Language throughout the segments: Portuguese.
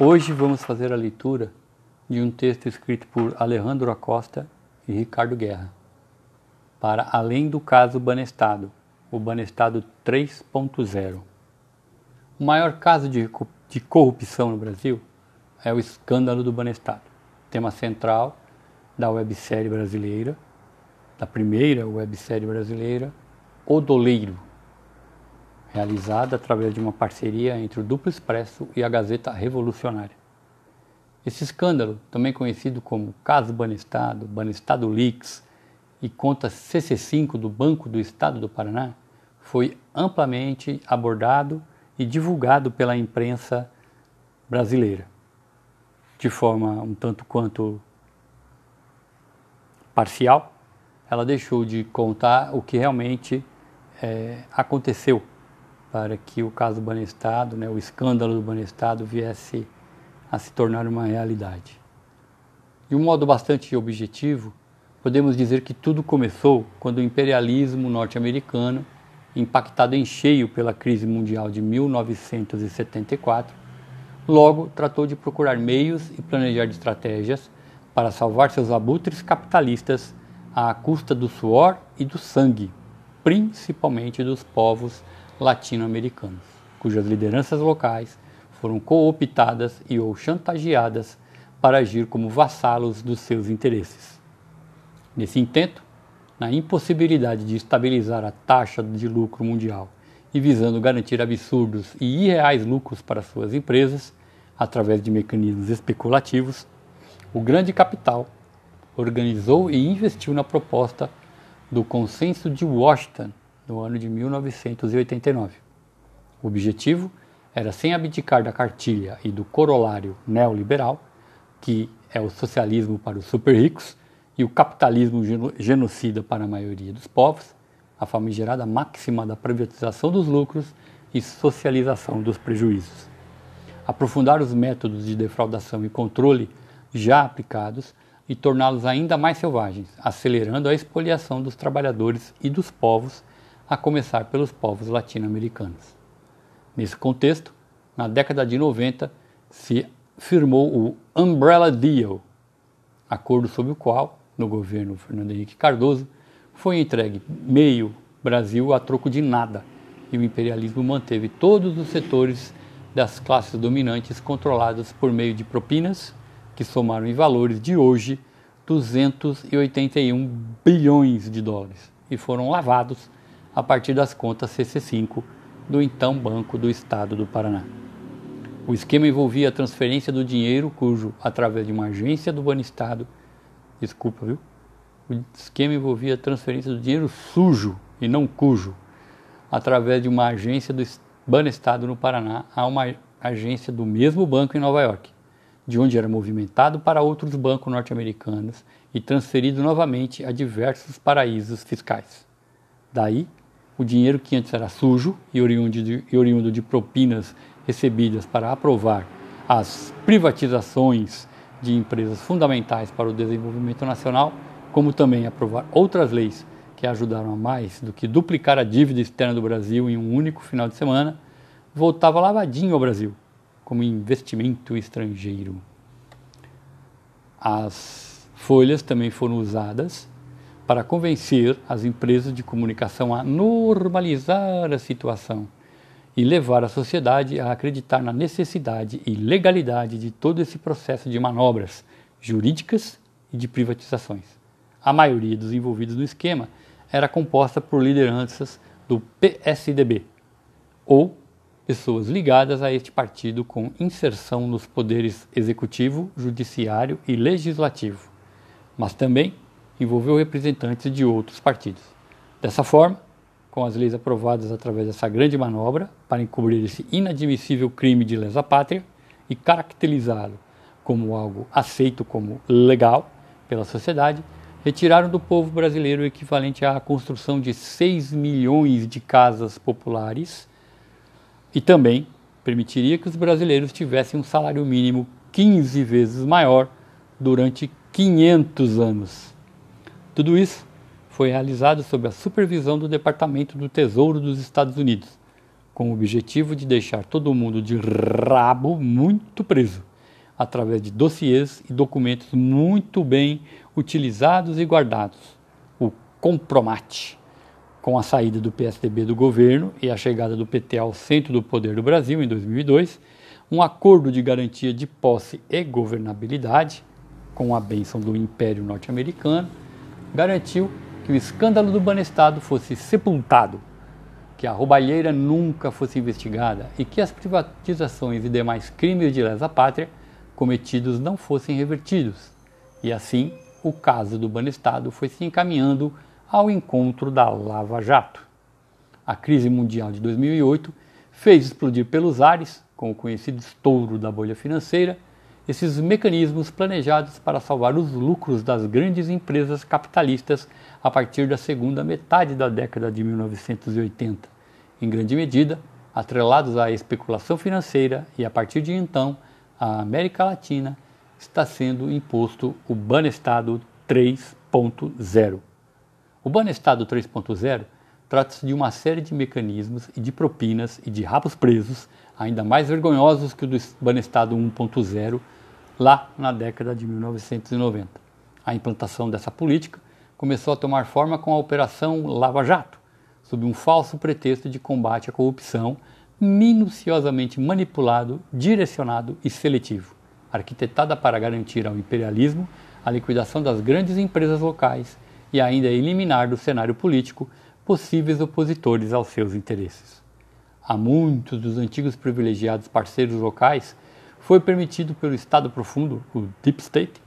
Hoje vamos fazer a leitura de um texto escrito por Alejandro Acosta e Ricardo Guerra, para Além do Caso Banestado, o Banestado 3.0. O maior caso de, de corrupção no Brasil é o escândalo do Banestado, tema central da websérie brasileira, da primeira websérie brasileira, O Doleiro, realizada através de uma parceria entre o Duplo Expresso e a Gazeta Revolucionária. Esse escândalo, também conhecido como Caso Banestado, Banestado Leaks e conta CC5 do Banco do Estado do Paraná, foi amplamente abordado e divulgado pela imprensa brasileira, de forma um tanto quanto parcial. Ela deixou de contar o que realmente é, aconteceu para que o caso Banestado, né, o escândalo do Banestado, viesse a se tornar uma realidade. De um modo bastante objetivo, podemos dizer que tudo começou quando o imperialismo norte-americano, impactado em cheio pela crise mundial de 1974, logo tratou de procurar meios e planejar estratégias para salvar seus abutres capitalistas à custa do suor e do sangue, principalmente dos povos latino-americanos, cujas lideranças locais foram cooptadas e ou chantageadas para agir como vassalos dos seus interesses. Nesse intento, na impossibilidade de estabilizar a taxa de lucro mundial e visando garantir absurdos e irreais lucros para suas empresas através de mecanismos especulativos, o grande capital organizou e investiu na proposta do Consenso de Washington no ano de 1989. O objetivo era, sem abdicar da cartilha e do corolário neoliberal, que é o socialismo para os super ricos e o capitalismo genocida para a maioria dos povos, a famigerada máxima da privatização dos lucros e socialização dos prejuízos. Aprofundar os métodos de defraudação e controle já aplicados e torná-los ainda mais selvagens, acelerando a expoliação dos trabalhadores e dos povos a começar pelos povos latino-americanos. Nesse contexto, na década de 90, se firmou o Umbrella Deal, acordo sob o qual, no governo Fernando Henrique Cardoso, foi entregue meio Brasil a troco de nada e o imperialismo manteve todos os setores das classes dominantes controlados por meio de propinas que somaram em valores de hoje 281 bilhões de dólares e foram lavados a partir das contas CC5 do então Banco do Estado do Paraná. O esquema envolvia a transferência do dinheiro cujo, através de uma agência do Banestado, desculpa, viu? O esquema envolvia a transferência do dinheiro sujo e não cujo, através de uma agência do Banestado no Paraná a uma agência do mesmo banco em Nova York, de onde era movimentado para outros bancos norte-americanos e transferido novamente a diversos paraísos fiscais. Daí o dinheiro que antes era sujo e oriundo de, e oriundo de propinas recebidas para aprovar as privatizações de empresas fundamentais para o desenvolvimento nacional, como também aprovar outras leis que ajudaram a mais do que duplicar a dívida externa do Brasil em um único final de semana, voltava lavadinho ao Brasil, como investimento estrangeiro. As folhas também foram usadas para convencer as empresas de comunicação a normalizar a situação e levar a sociedade a acreditar na necessidade e legalidade de todo esse processo de manobras jurídicas e de privatizações. A maioria dos envolvidos no esquema era composta por lideranças do PSDB ou pessoas ligadas a este partido com inserção nos poderes executivo, judiciário e legislativo, mas também envolveu representantes de outros partidos. Dessa forma, com as leis aprovadas através dessa grande manobra para encobrir esse inadmissível crime de lesa pátria e caracterizá-lo como algo aceito como legal pela sociedade, retiraram do povo brasileiro o equivalente à construção de 6 milhões de casas populares e também permitiria que os brasileiros tivessem um salário mínimo 15 vezes maior durante 500 anos. Tudo isso foi realizado sob a supervisão do Departamento do Tesouro dos Estados Unidos, com o objetivo de deixar todo mundo de rabo muito preso através de dossiês e documentos muito bem utilizados e guardados. O Compromate, com a saída do PSDB do governo e a chegada do PT ao centro do poder do Brasil em 2002, um acordo de garantia de posse e governabilidade, com a bênção do Império Norte-Americano, garantiu que o escândalo do Banestado fosse sepultado, que a roubalheira nunca fosse investigada e que as privatizações e demais crimes de lesa pátria cometidos não fossem revertidos. E assim, o caso do Banestado foi se encaminhando ao encontro da Lava Jato. A crise mundial de 2008 fez explodir pelos ares, com o conhecido estouro da bolha financeira, esses mecanismos planejados para salvar os lucros das grandes empresas capitalistas a partir da segunda metade da década de 1980, em grande medida atrelados à especulação financeira e a partir de então a América Latina está sendo imposto o Banestado 3.0. O Banestado 3.0 trata-se de uma série de mecanismos e de propinas e de rabos presos ainda mais vergonhosos que o do Banestado 1.0 lá na década de 1990. A implantação dessa política começou a tomar forma com a Operação Lava Jato, sob um falso pretexto de combate à corrupção, minuciosamente manipulado, direcionado e seletivo, arquitetada para garantir ao imperialismo a liquidação das grandes empresas locais e ainda eliminar do cenário político possíveis opositores aos seus interesses. A muitos dos antigos privilegiados parceiros locais foi permitido pelo Estado Profundo, o Deep State,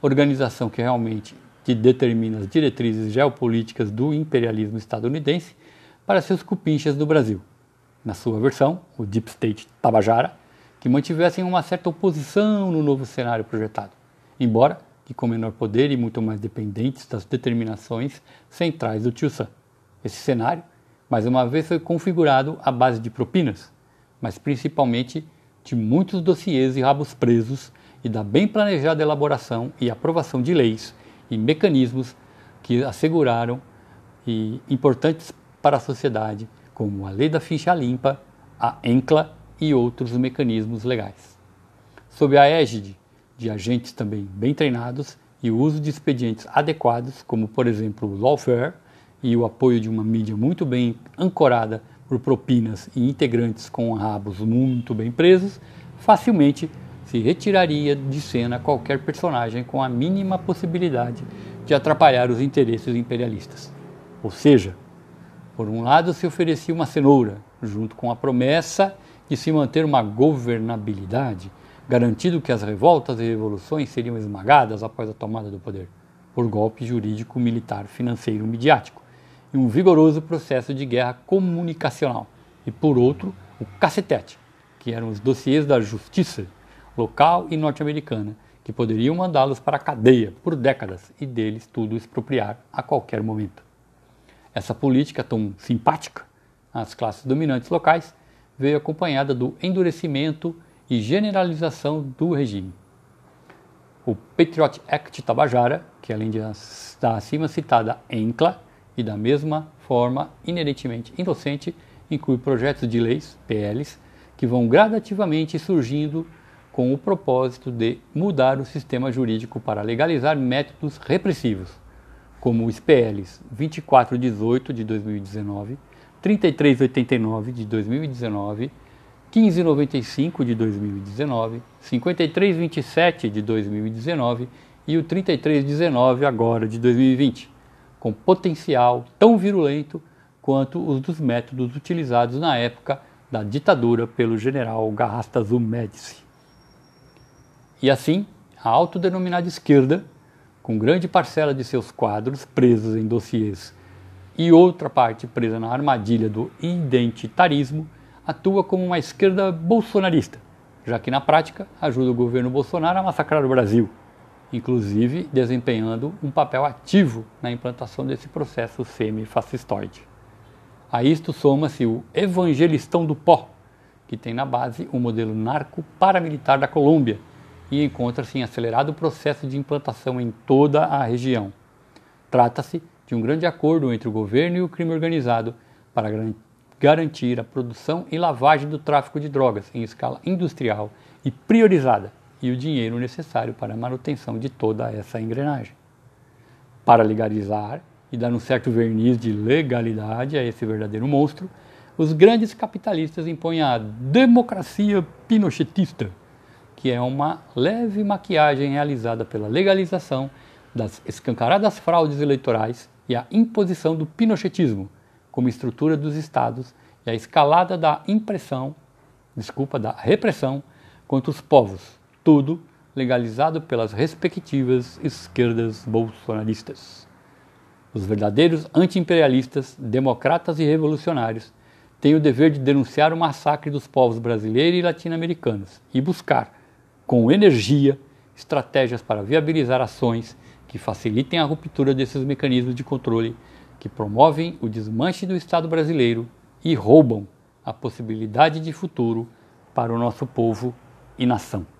organização que realmente determina as diretrizes geopolíticas do imperialismo estadunidense para seus cupinchas do Brasil. Na sua versão, o Deep State Tabajara, que mantivessem uma certa oposição no novo cenário projetado, embora que com menor poder e muito mais dependentes das determinações centrais do Tio Sam. Esse cenário, mais uma vez, foi configurado à base de propinas, mas principalmente de muitos dossiês e rabos presos e da bem planejada elaboração e aprovação de leis e mecanismos que asseguraram e importantes para a sociedade, como a Lei da Ficha Limpa, a ENCLA e outros mecanismos legais. Sob a égide de agentes também bem treinados e o uso de expedientes adequados, como por exemplo o lawfare e o apoio de uma mídia muito bem ancorada por propinas e integrantes com rabos muito bem presos, facilmente se retiraria de cena qualquer personagem com a mínima possibilidade de atrapalhar os interesses imperialistas. Ou seja, por um lado se oferecia uma cenoura, junto com a promessa de se manter uma governabilidade, garantindo que as revoltas e revoluções seriam esmagadas após a tomada do poder, por golpe jurídico, militar, financeiro, midiático e um vigoroso processo de guerra comunicacional, e por outro, o cacetete, que eram os dossiês da justiça local e norte-americana, que poderiam mandá-los para a cadeia por décadas e deles tudo expropriar a qualquer momento. Essa política tão simpática às classes dominantes locais veio acompanhada do endurecimento e generalização do regime. O Patriot Act Tabajara, que além da acima citada ENCLA, e da mesma forma inerentemente inocente, inclui projetos de leis, PLs, que vão gradativamente surgindo com o propósito de mudar o sistema jurídico para legalizar métodos repressivos, como os PLs 2418 de 2019, 3389 de 2019, 1595 de 2019, 5327 de 2019 e o 3319 agora de 2020 com potencial tão virulento quanto os dos métodos utilizados na época da ditadura pelo general Garrastazu Médici. E assim, a autodenominada esquerda, com grande parcela de seus quadros presos em dossiês e outra parte presa na armadilha do identitarismo, atua como uma esquerda bolsonarista, já que na prática ajuda o governo Bolsonaro a massacrar o Brasil inclusive desempenhando um papel ativo na implantação desse processo semi-fascistoide. A isto soma-se o Evangelistão do Pó, que tem na base o modelo narco-paramilitar da Colômbia e encontra-se em acelerado processo de implantação em toda a região. Trata-se de um grande acordo entre o governo e o crime organizado para garantir a produção e lavagem do tráfico de drogas em escala industrial e priorizada e o dinheiro necessário para a manutenção de toda essa engrenagem. Para legalizar e dar um certo verniz de legalidade a esse verdadeiro monstro, os grandes capitalistas impõem a democracia pinochetista, que é uma leve maquiagem realizada pela legalização das escancaradas fraudes eleitorais e a imposição do pinochetismo como estrutura dos estados e a escalada da impressão, desculpa, da repressão contra os povos, tudo legalizado pelas respectivas esquerdas bolsonaristas. Os verdadeiros anti-imperialistas, democratas e revolucionários têm o dever de denunciar o massacre dos povos brasileiros e latino-americanos e buscar, com energia, estratégias para viabilizar ações que facilitem a ruptura desses mecanismos de controle que promovem o desmanche do Estado brasileiro e roubam a possibilidade de futuro para o nosso povo e nação.